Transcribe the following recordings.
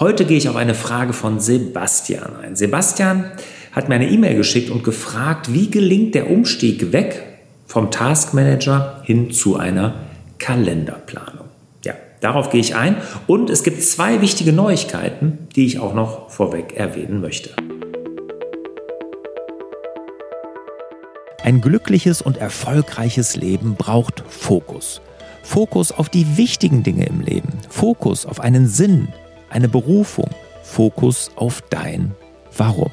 Heute gehe ich auf eine Frage von Sebastian ein. Sebastian hat mir eine E-Mail geschickt und gefragt, wie gelingt der Umstieg weg vom Taskmanager hin zu einer Kalenderplanung. Ja, darauf gehe ich ein und es gibt zwei wichtige Neuigkeiten, die ich auch noch vorweg erwähnen möchte. Ein glückliches und erfolgreiches Leben braucht Fokus. Fokus auf die wichtigen Dinge im Leben. Fokus auf einen Sinn, eine Berufung. Fokus auf dein Warum.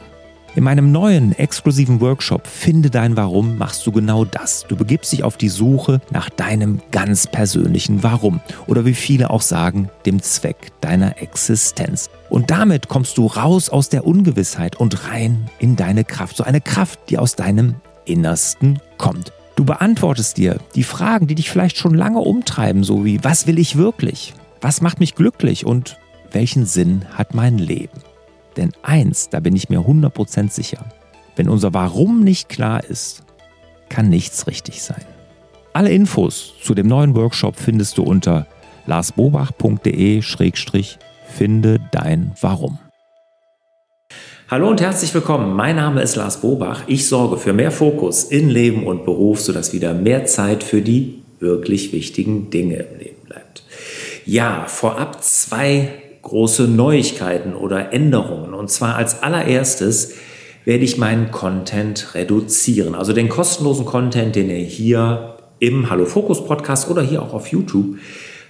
In meinem neuen exklusiven Workshop Finde dein Warum machst du genau das. Du begibst dich auf die Suche nach deinem ganz persönlichen Warum oder wie viele auch sagen, dem Zweck deiner Existenz. Und damit kommst du raus aus der Ungewissheit und rein in deine Kraft. So eine Kraft, die aus deinem Innersten kommt. Du beantwortest dir die Fragen, die dich vielleicht schon lange umtreiben, so wie was will ich wirklich? Was macht mich glücklich und welchen Sinn hat mein Leben? Denn eins, da bin ich mir 100% sicher, wenn unser Warum nicht klar ist, kann nichts richtig sein. Alle Infos zu dem neuen Workshop findest du unter larsbobach.de-finde dein Warum. Hallo und herzlich willkommen. Mein Name ist Lars Bobach. Ich sorge für mehr Fokus in Leben und Beruf, sodass wieder mehr Zeit für die wirklich wichtigen Dinge im Leben bleibt. Ja, vorab zwei große Neuigkeiten oder Änderungen. Und zwar als allererstes werde ich meinen Content reduzieren. Also den kostenlosen Content, den ihr hier im Hallo Fokus Podcast oder hier auch auf YouTube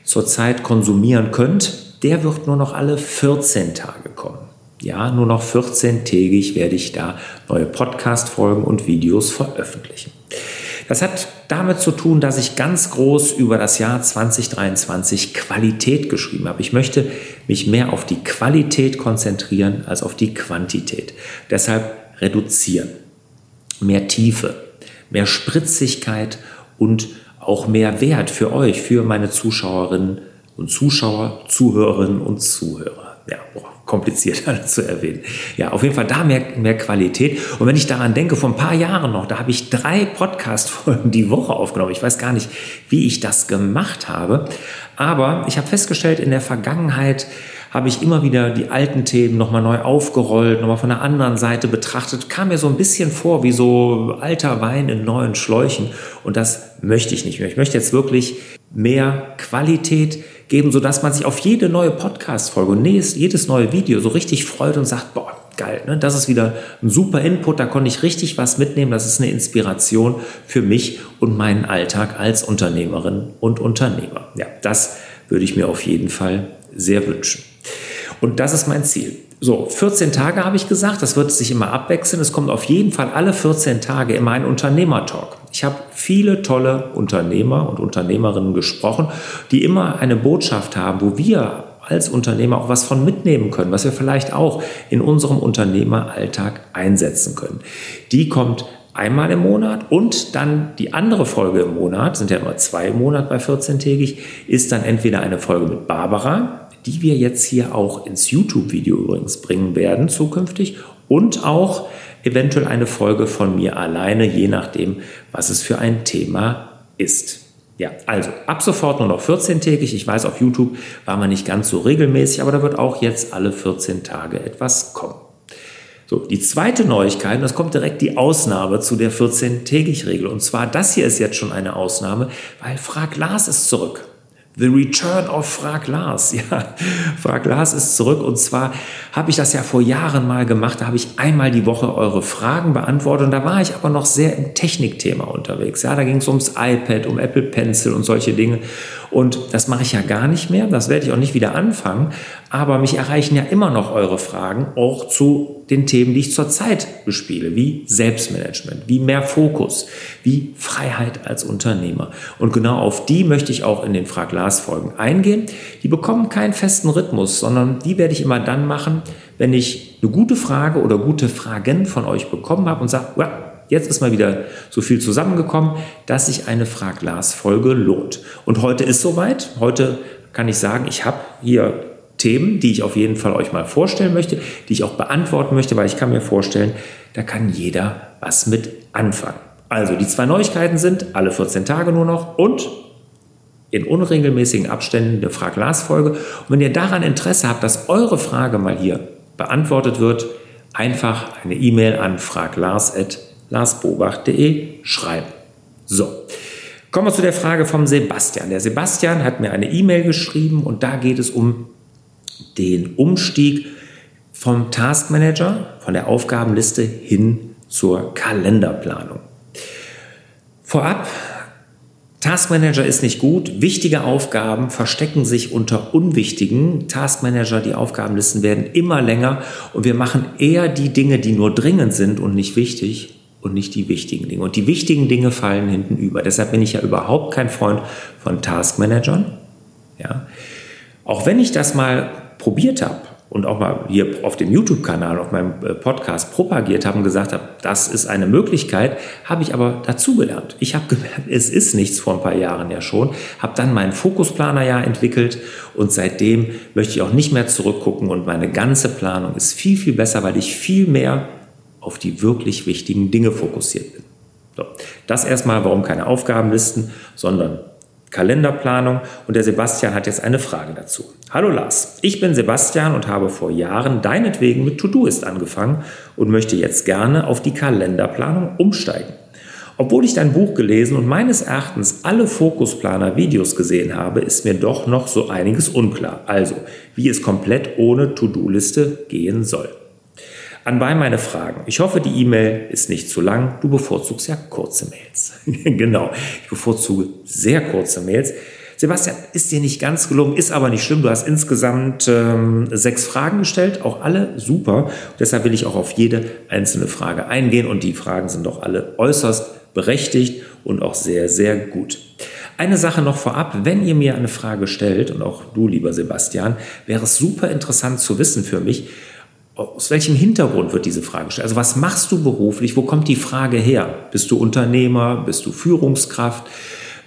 zurzeit konsumieren könnt, der wird nur noch alle 14 Tage kommen. Ja, nur noch 14-tägig werde ich da neue Podcast-Folgen und Videos veröffentlichen. Das hat damit zu tun, dass ich ganz groß über das Jahr 2023 Qualität geschrieben habe. Ich möchte mich mehr auf die Qualität konzentrieren als auf die Quantität. Deshalb reduzieren. Mehr Tiefe, mehr Spritzigkeit und auch mehr Wert für euch, für meine Zuschauerinnen und Zuschauer, Zuhörerinnen und Zuhörer. Ja, boah, kompliziert zu erwähnen. Ja, auf jeden Fall da mehr, mehr Qualität. Und wenn ich daran denke, vor ein paar Jahren noch, da habe ich drei Podcast-Folgen die Woche aufgenommen. Ich weiß gar nicht, wie ich das gemacht habe. Aber ich habe festgestellt, in der Vergangenheit habe ich immer wieder die alten Themen nochmal neu aufgerollt, nochmal von der anderen Seite betrachtet, kam mir so ein bisschen vor wie so alter Wein in neuen Schläuchen. Und das möchte ich nicht mehr. Ich möchte jetzt wirklich mehr Qualität geben, sodass man sich auf jede neue Podcast-Folge und jedes neue Video so richtig freut und sagt, boah, geil, ne? das ist wieder ein super Input, da konnte ich richtig was mitnehmen, das ist eine Inspiration für mich und meinen Alltag als Unternehmerin und Unternehmer. Ja, das würde ich mir auf jeden Fall sehr wünschen. Und das ist mein Ziel. So, 14 Tage habe ich gesagt, das wird sich immer abwechseln. Es kommt auf jeden Fall alle 14 Tage immer ein Unternehmertalk. Ich habe viele tolle Unternehmer und Unternehmerinnen gesprochen, die immer eine Botschaft haben, wo wir als Unternehmer auch was von mitnehmen können, was wir vielleicht auch in unserem Unternehmeralltag einsetzen können. Die kommt einmal im Monat und dann die andere Folge im Monat, sind ja immer zwei im Monat bei 14-tägig, ist dann entweder eine Folge mit Barbara, die wir jetzt hier auch ins YouTube-Video übrigens bringen werden zukünftig und auch eventuell eine Folge von mir alleine, je nachdem, was es für ein Thema ist. Ja, also ab sofort nur noch 14-tägig. Ich weiß, auf YouTube war man nicht ganz so regelmäßig, aber da wird auch jetzt alle 14 Tage etwas kommen. So, die zweite Neuigkeit, und das kommt direkt die Ausnahme zu der 14-tägig-Regel. Und zwar, das hier ist jetzt schon eine Ausnahme, weil Frag Lars ist zurück. The Return of Frag Lars. Ja, Frag Lars ist zurück und zwar habe ich das ja vor Jahren mal gemacht. Da habe ich einmal die Woche eure Fragen beantwortet und da war ich aber noch sehr im Technikthema unterwegs. Ja, da ging es ums iPad, um Apple Pencil und solche Dinge. Und das mache ich ja gar nicht mehr. Das werde ich auch nicht wieder anfangen. Aber mich erreichen ja immer noch eure Fragen, auch zu den Themen, die ich zurzeit bespiele, wie Selbstmanagement, wie mehr Fokus, wie Freiheit als Unternehmer. Und genau auf die möchte ich auch in den Frag Lars Folgen eingehen. Die bekommen keinen festen Rhythmus, sondern die werde ich immer dann machen, wenn ich eine gute Frage oder gute Fragen von euch bekommen habe und sage, Jetzt ist mal wieder so viel zusammengekommen, dass sich eine Frag Lars Folge lohnt. Und heute ist soweit. Heute kann ich sagen, ich habe hier Themen, die ich auf jeden Fall euch mal vorstellen möchte, die ich auch beantworten möchte, weil ich kann mir vorstellen, da kann jeder was mit anfangen. Also die zwei Neuigkeiten sind alle 14 Tage nur noch und in unregelmäßigen Abständen eine Frag-Las-Folge. Und wenn ihr daran Interesse habt, dass eure Frage mal hier beantwortet wird, einfach eine E-Mail an fraglars.larsbobach.de schreiben. So, kommen wir zu der Frage vom Sebastian. Der Sebastian hat mir eine E-Mail geschrieben und da geht es um den Umstieg vom Taskmanager, von der Aufgabenliste hin zur Kalenderplanung. Vorab Taskmanager ist nicht gut. Wichtige Aufgaben verstecken sich unter unwichtigen. Taskmanager, die Aufgabenlisten werden immer länger und wir machen eher die Dinge, die nur dringend sind und nicht wichtig und nicht die wichtigen Dinge. Und die wichtigen Dinge fallen hinten über. Deshalb bin ich ja überhaupt kein Freund von Taskmanagern. Ja. Auch wenn ich das mal probiert habe, und auch mal hier auf dem YouTube-Kanal, auf meinem äh, Podcast propagiert habe und gesagt habe, das ist eine Möglichkeit, habe ich aber dazugelernt. Ich habe gemerkt, es ist nichts vor ein paar Jahren ja schon, habe dann meinen Fokusplaner ja entwickelt und seitdem möchte ich auch nicht mehr zurückgucken und meine ganze Planung ist viel, viel besser, weil ich viel mehr auf die wirklich wichtigen Dinge fokussiert bin. So, das erstmal, warum keine Aufgabenlisten, sondern Kalenderplanung und der Sebastian hat jetzt eine Frage dazu. Hallo Lars, ich bin Sebastian und habe vor Jahren deinetwegen mit Todoist angefangen und möchte jetzt gerne auf die Kalenderplanung umsteigen. Obwohl ich dein Buch gelesen und meines Erachtens alle Fokusplaner-Videos gesehen habe, ist mir doch noch so einiges unklar. Also, wie es komplett ohne To-Do-Liste gehen soll. Anbei meine Fragen. Ich hoffe, die E-Mail ist nicht zu lang. Du bevorzugst ja kurze Mails. genau, ich bevorzuge sehr kurze Mails. Sebastian, ist dir nicht ganz gelungen, ist aber nicht schlimm. Du hast insgesamt ähm, sechs Fragen gestellt, auch alle super. deshalb will ich auch auf jede einzelne Frage eingehen und die Fragen sind doch alle äußerst berechtigt und auch sehr, sehr gut. Eine Sache noch vorab, wenn ihr mir eine Frage stellt, und auch du, lieber Sebastian, wäre es super interessant zu wissen für mich, aus welchem Hintergrund wird diese Frage gestellt? Also was machst du beruflich? Wo kommt die Frage her? Bist du Unternehmer? Bist du Führungskraft?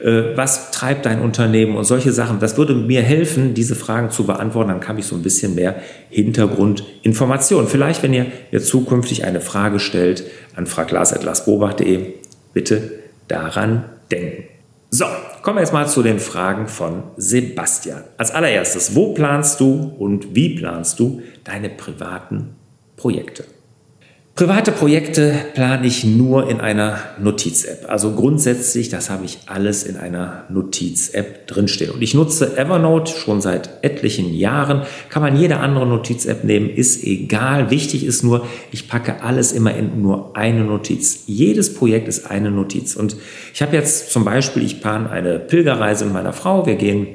Äh, was treibt dein Unternehmen und solche Sachen? Das würde mir helfen, diese Fragen zu beantworten. Dann kann ich so ein bisschen mehr Hintergrundinformationen. Vielleicht, wenn ihr mir zukünftig eine Frage stellt an fraglas.lasbobach.de, bitte daran denken. So, kommen wir jetzt mal zu den Fragen von Sebastian. Als allererstes, wo planst du und wie planst du deine privaten Projekte? Private Projekte plane ich nur in einer Notiz-App. Also grundsätzlich, das habe ich alles in einer Notiz-App drinstehen. Und ich nutze Evernote schon seit etlichen Jahren. Kann man jede andere Notiz-App nehmen, ist egal. Wichtig ist nur, ich packe alles immer in nur eine Notiz. Jedes Projekt ist eine Notiz. Und ich habe jetzt zum Beispiel, ich plane eine Pilgerreise mit meiner Frau. Wir gehen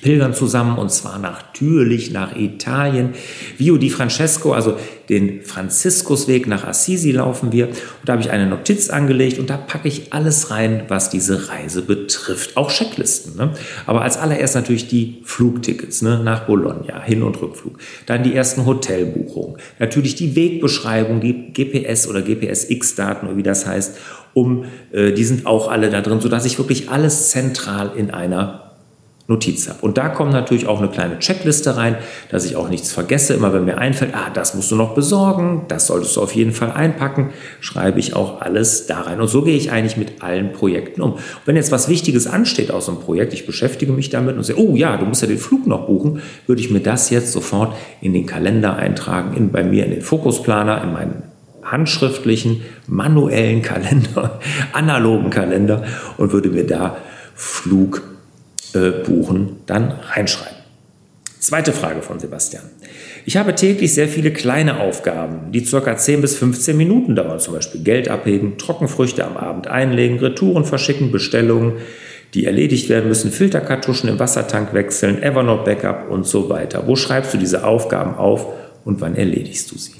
pilgern zusammen und zwar natürlich nach Italien. Vio di Francesco, also den Franziskusweg nach Assisi laufen wir. Und da habe ich eine Notiz angelegt und da packe ich alles rein, was diese Reise betrifft. Auch Checklisten. Ne? Aber als allererst natürlich die Flugtickets ne? nach Bologna, Hin- und Rückflug. Dann die ersten Hotelbuchungen. Natürlich die Wegbeschreibung, die GPS- oder GPS-X-Daten, wie das heißt. Um, äh, die sind auch alle da drin, sodass ich wirklich alles zentral in einer Notiz habe. Und da kommt natürlich auch eine kleine Checkliste rein, dass ich auch nichts vergesse. Immer wenn mir einfällt, ah, das musst du noch besorgen, das solltest du auf jeden Fall einpacken, schreibe ich auch alles da rein. Und so gehe ich eigentlich mit allen Projekten um. Und wenn jetzt was Wichtiges ansteht aus einem Projekt, ich beschäftige mich damit und sage, oh ja, du musst ja den Flug noch buchen, würde ich mir das jetzt sofort in den Kalender eintragen, in, bei mir in den Fokusplaner, in meinen handschriftlichen, manuellen Kalender, analogen Kalender und würde mir da Flug äh, buchen, dann reinschreiben. Zweite Frage von Sebastian. Ich habe täglich sehr viele kleine Aufgaben, die ca. 10 bis 15 Minuten dauern, zum Beispiel Geld abheben, Trockenfrüchte am Abend einlegen, Retouren verschicken, Bestellungen, die erledigt werden müssen, Filterkartuschen im Wassertank wechseln, Evernote Backup und so weiter. Wo schreibst du diese Aufgaben auf und wann erledigst du sie?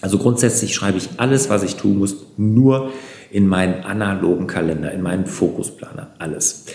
Also grundsätzlich schreibe ich alles, was ich tun muss, nur in meinen analogen Kalender, in meinen Fokusplaner, alles.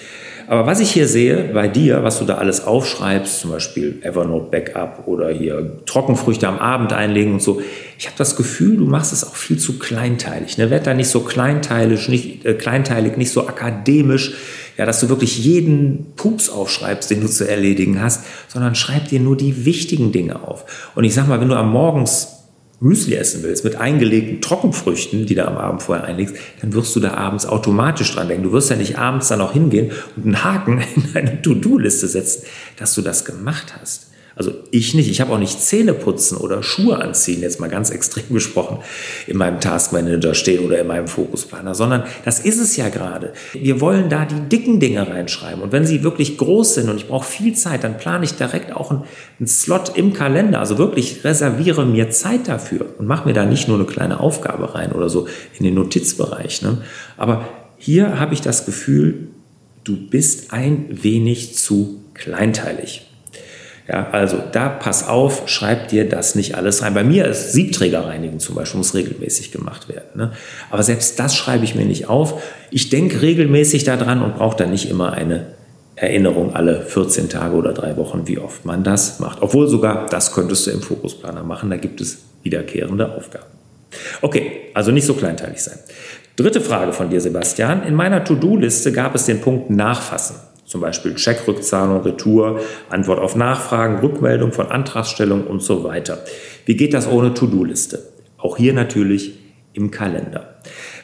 Aber was ich hier sehe bei dir, was du da alles aufschreibst, zum Beispiel Evernote Backup oder hier Trockenfrüchte am Abend einlegen und so, ich habe das Gefühl, du machst es auch viel zu kleinteilig. Ne? Werd da nicht so kleinteilig, nicht, äh, kleinteilig, nicht so akademisch, ja, dass du wirklich jeden Pups aufschreibst, den du zu erledigen hast, sondern schreib dir nur die wichtigen Dinge auf. Und ich sag mal, wenn du am Morgens Müsli essen willst, mit eingelegten Trockenfrüchten, die du am Abend vorher einlegst, dann wirst du da abends automatisch dran denken. Du wirst ja nicht abends dann auch hingehen und einen Haken in deine To-Do-Liste setzen, dass du das gemacht hast. Also ich nicht. Ich habe auch nicht Zähne putzen oder Schuhe anziehen, jetzt mal ganz extrem gesprochen, in meinem Taskmanager stehen oder in meinem Fokusplaner, sondern das ist es ja gerade. Wir wollen da die dicken Dinge reinschreiben. Und wenn sie wirklich groß sind und ich brauche viel Zeit, dann plane ich direkt auch einen, einen Slot im Kalender. Also wirklich reserviere mir Zeit dafür und mache mir da nicht nur eine kleine Aufgabe rein oder so in den Notizbereich. Ne? Aber hier habe ich das Gefühl, du bist ein wenig zu kleinteilig. Ja, also da pass auf, schreib dir das nicht alles rein. Bei mir ist Siebträgerreinigen zum Beispiel, muss regelmäßig gemacht werden. Ne? Aber selbst das schreibe ich mir nicht auf. Ich denke regelmäßig daran und brauche dann nicht immer eine Erinnerung alle 14 Tage oder drei Wochen, wie oft man das macht. Obwohl sogar das könntest du im Fokusplaner machen, da gibt es wiederkehrende Aufgaben. Okay, also nicht so kleinteilig sein. Dritte Frage von dir, Sebastian. In meiner To-Do-Liste gab es den Punkt Nachfassen. Zum Beispiel Checkrückzahlung, Retour, Antwort auf Nachfragen, Rückmeldung von Antragstellung und so weiter. Wie geht das ohne To-Do-Liste? Auch hier natürlich im Kalender.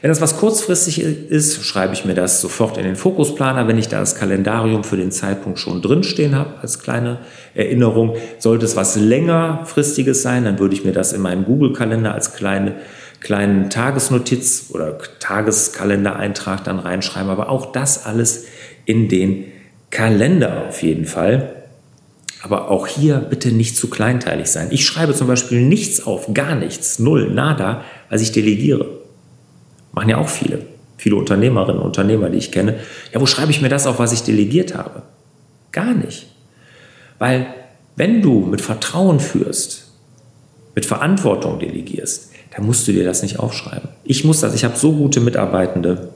Wenn das was kurzfristig ist, schreibe ich mir das sofort in den Fokusplaner, wenn ich da das Kalendarium für den Zeitpunkt schon drinstehen habe, als kleine Erinnerung. Sollte es was längerfristiges sein, dann würde ich mir das in meinen Google-Kalender als kleine, kleinen Tagesnotiz oder Tageskalendereintrag dann reinschreiben. Aber auch das alles in den Kalender auf jeden Fall. Aber auch hier bitte nicht zu kleinteilig sein. Ich schreibe zum Beispiel nichts auf, gar nichts, null, nada, als ich delegiere. Machen ja auch viele, viele Unternehmerinnen und Unternehmer, die ich kenne. Ja, wo schreibe ich mir das auf, was ich delegiert habe? Gar nicht. Weil wenn du mit Vertrauen führst, mit Verantwortung delegierst, dann musst du dir das nicht aufschreiben. Ich muss das, ich habe so gute Mitarbeitende,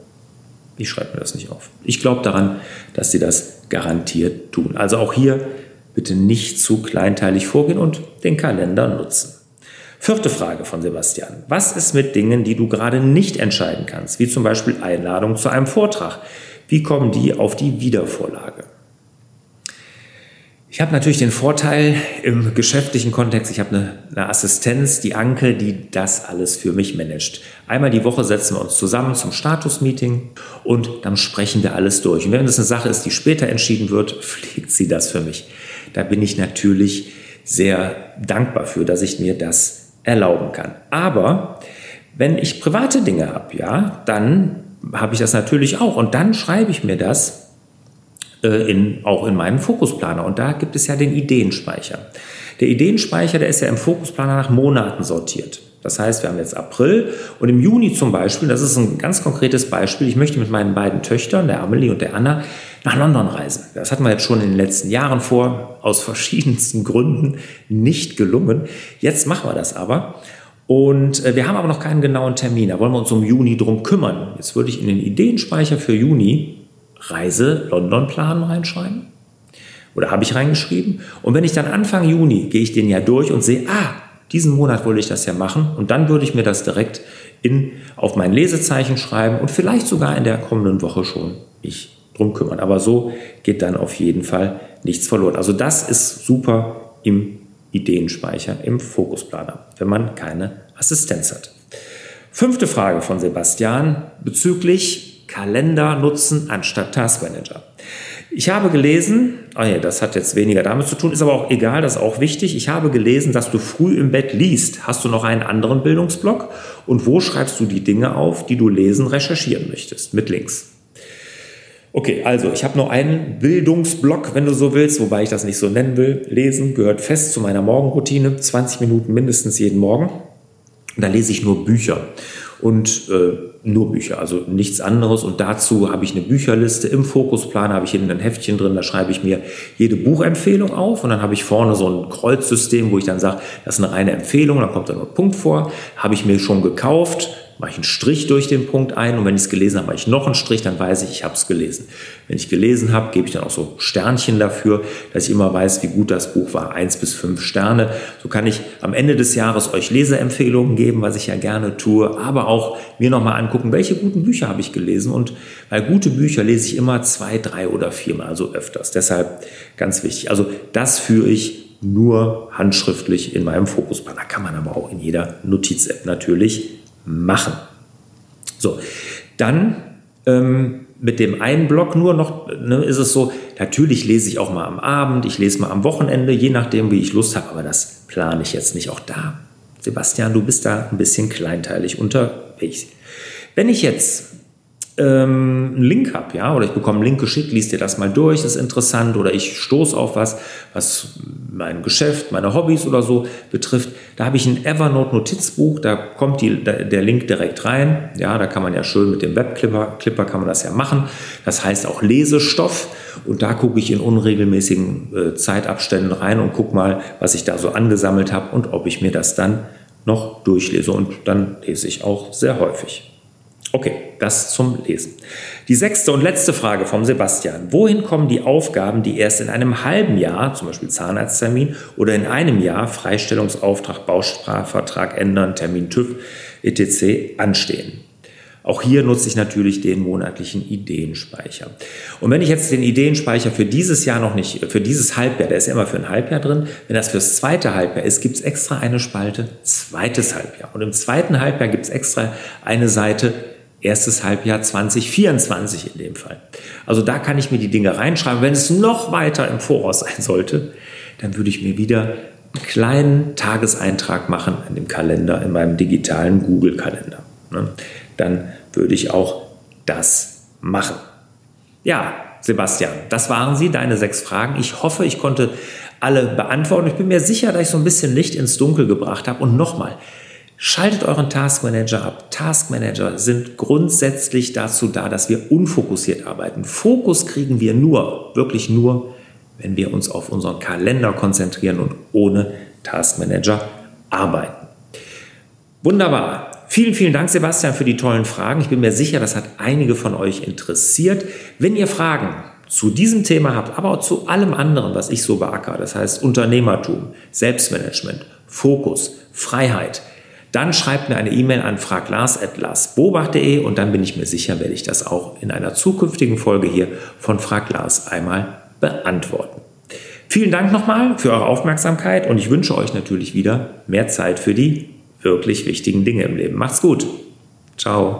ich schreibe mir das nicht auf. Ich glaube daran, dass sie das garantiert tun. Also auch hier bitte nicht zu kleinteilig vorgehen und den Kalender nutzen. Vierte Frage von Sebastian. Was ist mit Dingen, die du gerade nicht entscheiden kannst, wie zum Beispiel Einladung zu einem Vortrag? Wie kommen die auf die Wiedervorlage? Ich habe natürlich den Vorteil im geschäftlichen Kontext, ich habe eine, eine, Assistenz, die Anke, die das alles für mich managt. Einmal die Woche setzen wir uns zusammen zum Status-Meeting und dann sprechen wir alles durch. Und wenn es eine Sache ist, die später entschieden wird, pflegt sie das für mich. Da bin ich natürlich sehr dankbar für, dass ich mir das erlauben kann. Aber wenn ich private Dinge habe, ja, dann habe ich das natürlich auch. Und dann schreibe ich mir das äh, in, auch in meinem Fokusplaner. Und da gibt es ja den Ideenspeicher. Der Ideenspeicher, der ist ja im Fokusplaner nach Monaten sortiert. Das heißt, wir haben jetzt April und im Juni zum Beispiel, das ist ein ganz konkretes Beispiel, ich möchte mit meinen beiden Töchtern, der Amelie und der Anna, nach London reisen. Das hatten wir jetzt schon in den letzten Jahren vor, aus verschiedensten Gründen nicht gelungen. Jetzt machen wir das aber. Und äh, wir haben aber noch keinen genauen Termin. Da wollen wir uns um Juni drum kümmern. Jetzt würde ich in den Ideenspeicher für Juni Reise London planen reinschreiben. Oder habe ich reingeschrieben. Und wenn ich dann Anfang Juni gehe ich den ja durch und sehe, ah, diesen Monat wollte ich das ja machen. Und dann würde ich mir das direkt in, auf mein Lesezeichen schreiben und vielleicht sogar in der kommenden Woche schon mich drum kümmern. Aber so geht dann auf jeden Fall nichts verloren. Also das ist super im Ideenspeicher, im Fokusplaner, wenn man keine Assistenz hat. Fünfte Frage von Sebastian bezüglich Kalender nutzen anstatt Taskmanager. Ich habe gelesen, oh ja, das hat jetzt weniger damit zu tun, ist aber auch egal, das ist auch wichtig. Ich habe gelesen, dass du früh im Bett liest. Hast du noch einen anderen Bildungsblock? Und wo schreibst du die Dinge auf, die du lesen, recherchieren möchtest? Mit Links. Okay, also ich habe nur einen Bildungsblock, wenn du so willst, wobei ich das nicht so nennen will. Lesen gehört fest zu meiner Morgenroutine, 20 Minuten mindestens jeden Morgen. da lese ich nur Bücher und äh, nur Bücher, also nichts anderes. Und dazu habe ich eine Bücherliste. Im Fokusplan habe ich hinten ein Heftchen drin, da schreibe ich mir jede Buchempfehlung auf und dann habe ich vorne so ein Kreuzsystem, wo ich dann sage, das ist eine reine Empfehlung, da kommt dann ein Punkt vor. Habe ich mir schon gekauft, mache ich einen Strich durch den Punkt ein und wenn ich es gelesen habe, mache ich noch einen Strich, dann weiß ich, ich habe es gelesen. Wenn ich gelesen habe, gebe ich dann auch so Sternchen dafür, dass ich immer weiß, wie gut das Buch war. Eins bis fünf Sterne. So kann ich am Ende des Jahres euch Leseempfehlungen geben, was ich ja gerne tue, aber auch mir nochmal angucken, welche guten Bücher habe ich gelesen. Und weil gute Bücher lese ich immer zwei, drei oder viermal, also öfters. Deshalb ganz wichtig. Also das führe ich nur handschriftlich in meinem Fokusplaner. Kann man aber auch in jeder Notiz-App natürlich machen. So, dann ähm, mit dem einen Block nur noch ne, ist es so, natürlich lese ich auch mal am Abend, ich lese mal am Wochenende, je nachdem, wie ich Lust habe, aber das plane ich jetzt nicht. Auch da, Sebastian, du bist da ein bisschen kleinteilig unterwegs. Wenn ich jetzt ähm, einen Link habe, ja, oder ich bekomme einen Link geschickt, liest dir das mal durch, ist interessant, oder ich stoße auf was, was mein Geschäft, meine Hobbys oder so betrifft, da habe ich ein Evernote-Notizbuch, da kommt die, der Link direkt rein, ja, da kann man ja schön mit dem Webclipper, Clipper kann man das ja machen, das heißt auch Lesestoff, und da gucke ich in unregelmäßigen äh, Zeitabständen rein und gucke mal, was ich da so angesammelt habe und ob ich mir das dann noch durchlese, und dann lese ich auch sehr häufig. Okay, das zum Lesen. Die sechste und letzte Frage vom Sebastian. Wohin kommen die Aufgaben, die erst in einem halben Jahr, zum Beispiel Zahnarzttermin, oder in einem Jahr Freistellungsauftrag, Bausparvertrag ändern, Termin TÜV, etc. anstehen? Auch hier nutze ich natürlich den monatlichen Ideenspeicher. Und wenn ich jetzt den Ideenspeicher für dieses Jahr noch nicht, für dieses Halbjahr, der ist ja immer für ein Halbjahr drin, wenn das fürs zweite Halbjahr ist, gibt es extra eine Spalte zweites Halbjahr. Und im zweiten Halbjahr gibt es extra eine Seite erstes Halbjahr 2024 in dem Fall. Also da kann ich mir die Dinge reinschreiben. Wenn es noch weiter im Voraus sein sollte, dann würde ich mir wieder einen kleinen Tageseintrag machen in dem Kalender, in meinem digitalen Google-Kalender. Ne? Dann würde ich auch das machen. Ja, Sebastian, das waren sie, deine sechs Fragen. Ich hoffe, ich konnte alle beantworten. Ich bin mir sicher, dass ich so ein bisschen Licht ins Dunkel gebracht habe. Und nochmal, Schaltet euren Task Manager ab. Task Manager sind grundsätzlich dazu da, dass wir unfokussiert arbeiten. Fokus kriegen wir nur, wirklich nur, wenn wir uns auf unseren Kalender konzentrieren und ohne Task Manager arbeiten. Wunderbar. Vielen, vielen Dank, Sebastian, für die tollen Fragen. Ich bin mir sicher, das hat einige von euch interessiert. Wenn ihr Fragen zu diesem Thema habt, aber auch zu allem anderen, was ich so beackere, das heißt Unternehmertum, Selbstmanagement, Fokus, Freiheit, dann schreibt mir eine E-Mail an fraglars.larsbobach.de und dann bin ich mir sicher, werde ich das auch in einer zukünftigen Folge hier von Frag Lars einmal beantworten. Vielen Dank nochmal für eure Aufmerksamkeit und ich wünsche euch natürlich wieder mehr Zeit für die wirklich wichtigen Dinge im Leben. Macht's gut. Ciao.